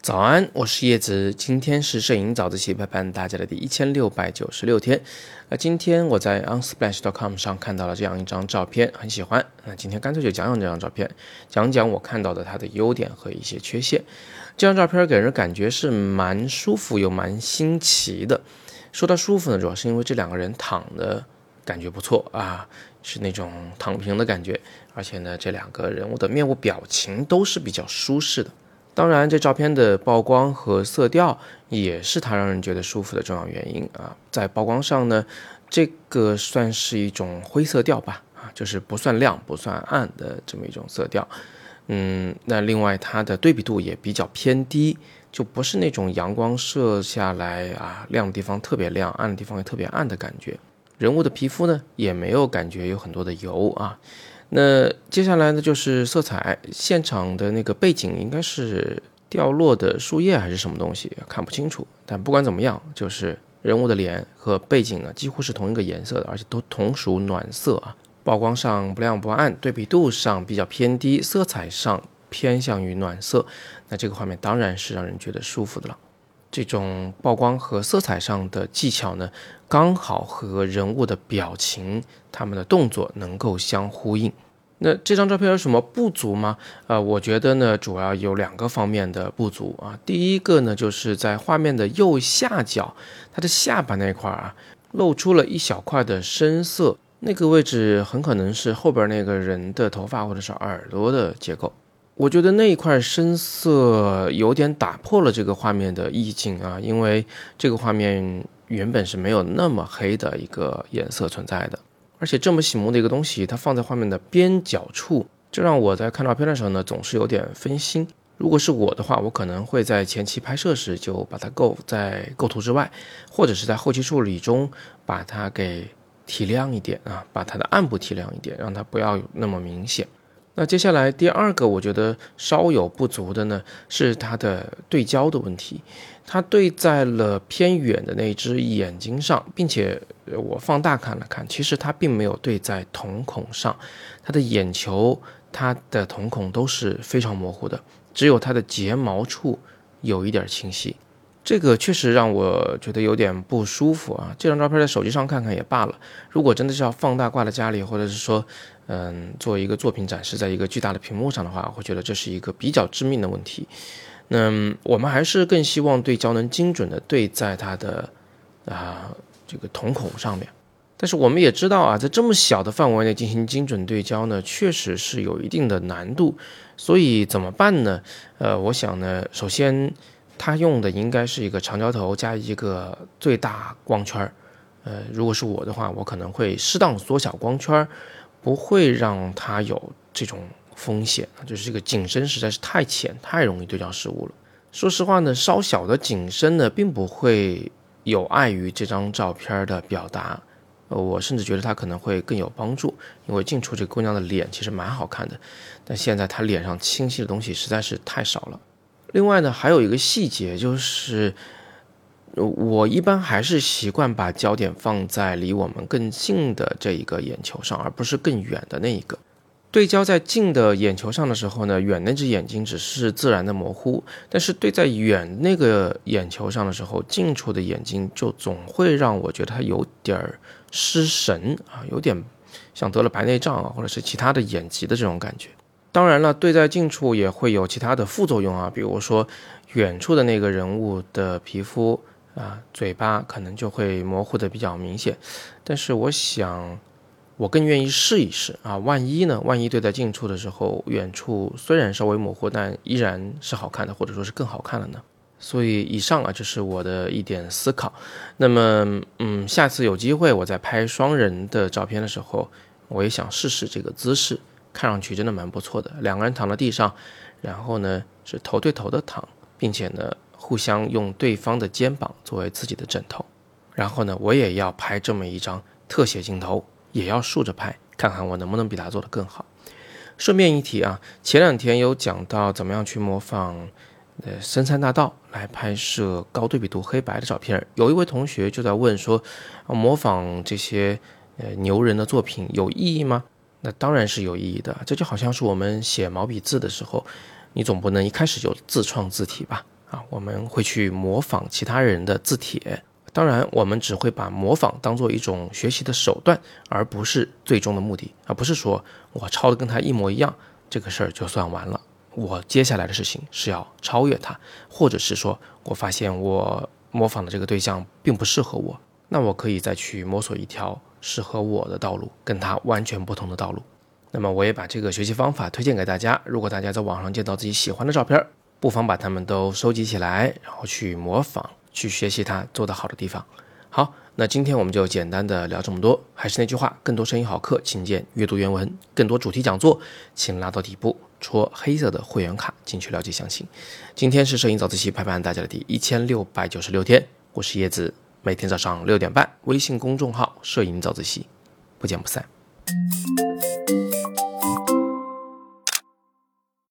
早安，我是叶子。今天是摄影早自习陪伴大家的第一千六百九十六天。那今天我在 unsplash.com 上看到了这样一张照片，很喜欢。那今天干脆就讲讲这张照片，讲讲我看到的它的优点和一些缺陷。这张照片给人感觉是蛮舒服又蛮新奇的。说到舒服呢，主要是因为这两个人躺的感觉不错啊，是那种躺平的感觉，而且呢，这两个人物的面部表情都是比较舒适的。当然，这照片的曝光和色调也是它让人觉得舒服的重要原因啊。在曝光上呢，这个算是一种灰色调吧，啊，就是不算亮不算暗的这么一种色调。嗯，那另外它的对比度也比较偏低，就不是那种阳光射下来啊，亮的地方特别亮，暗的地方也特别暗的感觉。人物的皮肤呢，也没有感觉有很多的油啊。那接下来呢，就是色彩。现场的那个背景应该是掉落的树叶还是什么东西，看不清楚。但不管怎么样，就是人物的脸和背景呢，几乎是同一个颜色的，而且都同属暖色啊。曝光上不亮不暗，对比度上比较偏低，色彩上偏向于暖色。那这个画面当然是让人觉得舒服的了。这种曝光和色彩上的技巧呢，刚好和人物的表情、他们的动作能够相呼应。那这张照片有什么不足吗？呃，我觉得呢，主要有两个方面的不足啊。第一个呢，就是在画面的右下角，它的下巴那块啊，露出了一小块的深色，那个位置很可能是后边那个人的头发或者是耳朵的结构。我觉得那一块深色有点打破了这个画面的意境啊，因为这个画面原本是没有那么黑的一个颜色存在的，而且这么醒目的一个东西，它放在画面的边角处，这让我在看照片的时候呢，总是有点分心。如果是我的话，我可能会在前期拍摄时就把它构在构图之外，或者是在后期处理中把它给提亮一点啊，把它的暗部提亮一点，让它不要那么明显。那接下来第二个，我觉得稍有不足的呢，是它的对焦的问题。它对在了偏远的那只眼睛上，并且我放大看了看，其实它并没有对在瞳孔上。它的眼球、它的瞳孔都是非常模糊的，只有它的睫毛处有一点清晰。这个确实让我觉得有点不舒服啊！这张照片在手机上看看也罢了，如果真的是要放大挂在家里，或者是说，嗯，做一个作品展示在一个巨大的屏幕上的话，我觉得这是一个比较致命的问题。那我们还是更希望对焦能精准的对在它的啊这个瞳孔上面。但是我们也知道啊，在这么小的范围内进行精准对焦呢，确实是有一定的难度。所以怎么办呢？呃，我想呢，首先。它用的应该是一个长焦头加一个最大光圈儿，呃，如果是我的话，我可能会适当缩小光圈儿，不会让它有这种风险，就是这个景深实在是太浅，太容易对焦失误了。说实话呢，稍小的景深呢，并不会有碍于这张照片的表达，呃，我甚至觉得它可能会更有帮助，因为近处这姑娘的脸其实蛮好看的，但现在她脸上清晰的东西实在是太少了。另外呢，还有一个细节就是，我一般还是习惯把焦点放在离我们更近的这一个眼球上，而不是更远的那一个。对焦在近的眼球上的时候呢，远那只眼睛只是自然的模糊；但是对在远那个眼球上的时候，近处的眼睛就总会让我觉得它有点儿失神啊，有点像得了白内障啊，或者是其他的眼疾的这种感觉。当然了，对在近处也会有其他的副作用啊，比如说远处的那个人物的皮肤啊，嘴巴可能就会模糊的比较明显。但是我想，我更愿意试一试啊，万一呢？万一对在近处的时候，远处虽然稍微模糊，但依然是好看的，或者说是更好看了呢？所以以上啊，就是我的一点思考。那么，嗯，下次有机会我在拍双人的照片的时候，我也想试试这个姿势。看上去真的蛮不错的，两个人躺在地上，然后呢是头对头的躺，并且呢互相用对方的肩膀作为自己的枕头，然后呢我也要拍这么一张特写镜头，也要竖着拍，看看我能不能比他做得更好。顺便一提啊，前两天有讲到怎么样去模仿呃深山大道来拍摄高对比度黑白的照片，有一位同学就在问说，模仿这些呃牛人的作品有意义吗？那当然是有意义的。这就好像是我们写毛笔字的时候，你总不能一开始就自创字体吧？啊，我们会去模仿其他人的字帖。当然，我们只会把模仿当做一种学习的手段，而不是最终的目的。而不是说我抄的跟他一模一样，这个事儿就算完了。我接下来的事情是要超越他，或者是说我发现我模仿的这个对象并不适合我，那我可以再去摸索一条适合我的道路，跟他完全不同的道路。那么我也把这个学习方法推荐给大家。如果大家在网上见到自己喜欢的照片，不妨把它们都收集起来，然后去模仿。去学习它做得好的地方。好，那今天我们就简单的聊这么多。还是那句话，更多声音好课，请见阅读原文；更多主题讲座，请拉到底部戳黑色的会员卡进去了解详情。今天是摄影早自习陪伴大家的第一千六百九十六天，我是叶子，每天早上六点半，微信公众号“摄影早自习”，不见不散。